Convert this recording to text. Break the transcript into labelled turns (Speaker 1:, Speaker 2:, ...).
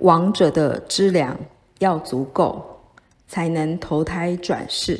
Speaker 1: 王者的资粮要足够，才能投胎转世。